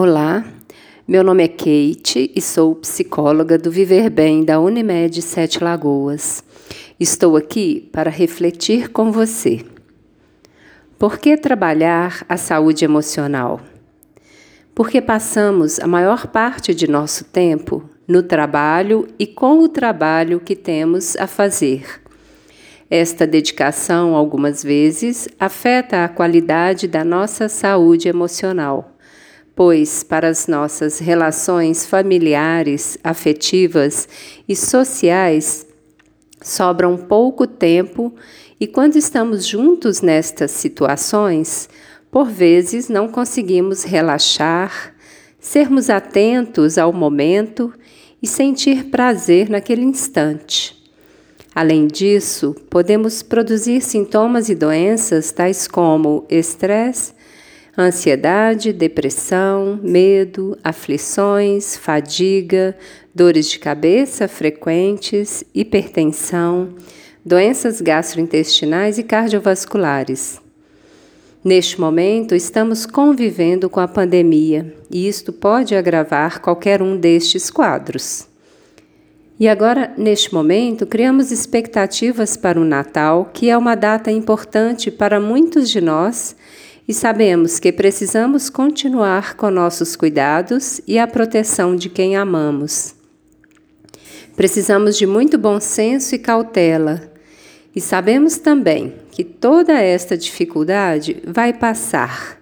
Olá, meu nome é Kate e sou psicóloga do Viver Bem da Unimed Sete Lagoas. Estou aqui para refletir com você. Por que trabalhar a saúde emocional? Porque passamos a maior parte de nosso tempo no trabalho e com o trabalho que temos a fazer. Esta dedicação, algumas vezes, afeta a qualidade da nossa saúde emocional pois para as nossas relações familiares, afetivas e sociais sobra um pouco tempo e quando estamos juntos nestas situações, por vezes não conseguimos relaxar, sermos atentos ao momento e sentir prazer naquele instante. Além disso, podemos produzir sintomas e doenças tais como estresse, ansiedade, depressão, medo, aflições, fadiga, dores de cabeça frequentes, hipertensão, doenças gastrointestinais e cardiovasculares. Neste momento, estamos convivendo com a pandemia e isto pode agravar qualquer um destes quadros. E agora, neste momento, criamos expectativas para o Natal, que é uma data importante para muitos de nós e sabemos que precisamos continuar com nossos cuidados e a proteção de quem amamos. Precisamos de muito bom senso e cautela, e sabemos também que toda esta dificuldade vai passar.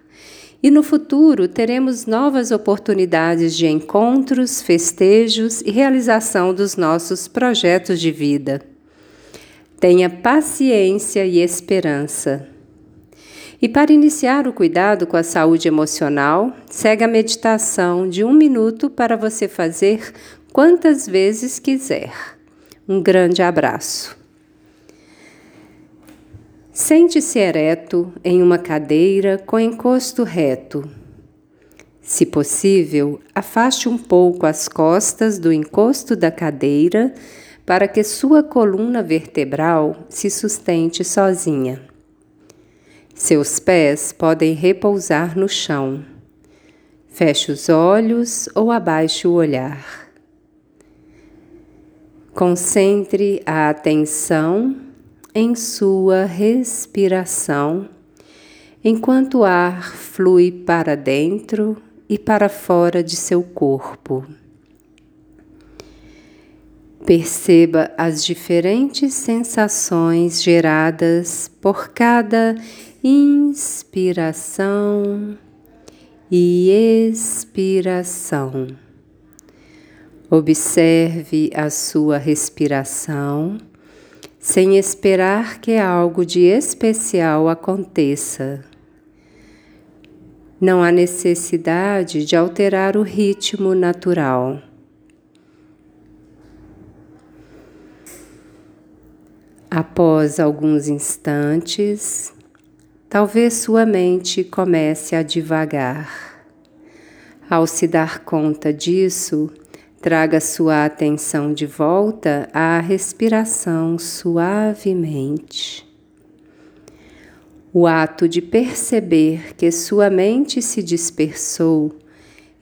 E no futuro teremos novas oportunidades de encontros, festejos e realização dos nossos projetos de vida. Tenha paciência e esperança. E para iniciar o cuidado com a saúde emocional, segue a meditação de um minuto para você fazer quantas vezes quiser. Um grande abraço. Sente-se ereto em uma cadeira com encosto reto. Se possível, afaste um pouco as costas do encosto da cadeira para que sua coluna vertebral se sustente sozinha. Seus pés podem repousar no chão. Feche os olhos ou abaixe o olhar. Concentre a atenção em sua respiração, enquanto o ar flui para dentro e para fora de seu corpo. Perceba as diferentes sensações geradas por cada inspiração e expiração. Observe a sua respiração sem esperar que algo de especial aconteça. Não há necessidade de alterar o ritmo natural. Após alguns instantes, Talvez sua mente comece a divagar. Ao se dar conta disso, traga sua atenção de volta à respiração suavemente. O ato de perceber que sua mente se dispersou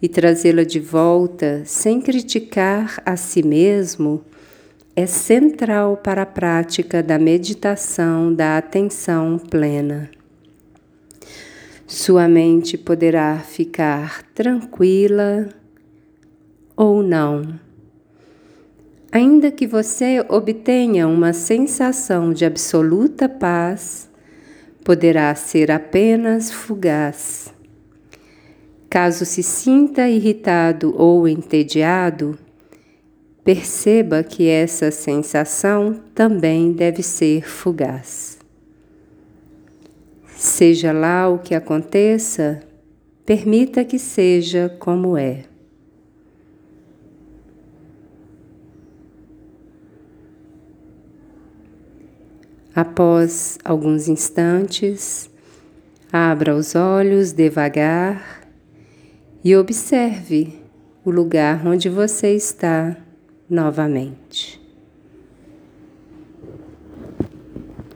e trazê-la de volta sem criticar a si mesmo é central para a prática da meditação da atenção plena. Sua mente poderá ficar tranquila ou não. Ainda que você obtenha uma sensação de absoluta paz, poderá ser apenas fugaz. Caso se sinta irritado ou entediado, perceba que essa sensação também deve ser fugaz. Seja lá o que aconteça, permita que seja como é. Após alguns instantes, abra os olhos devagar e observe o lugar onde você está novamente.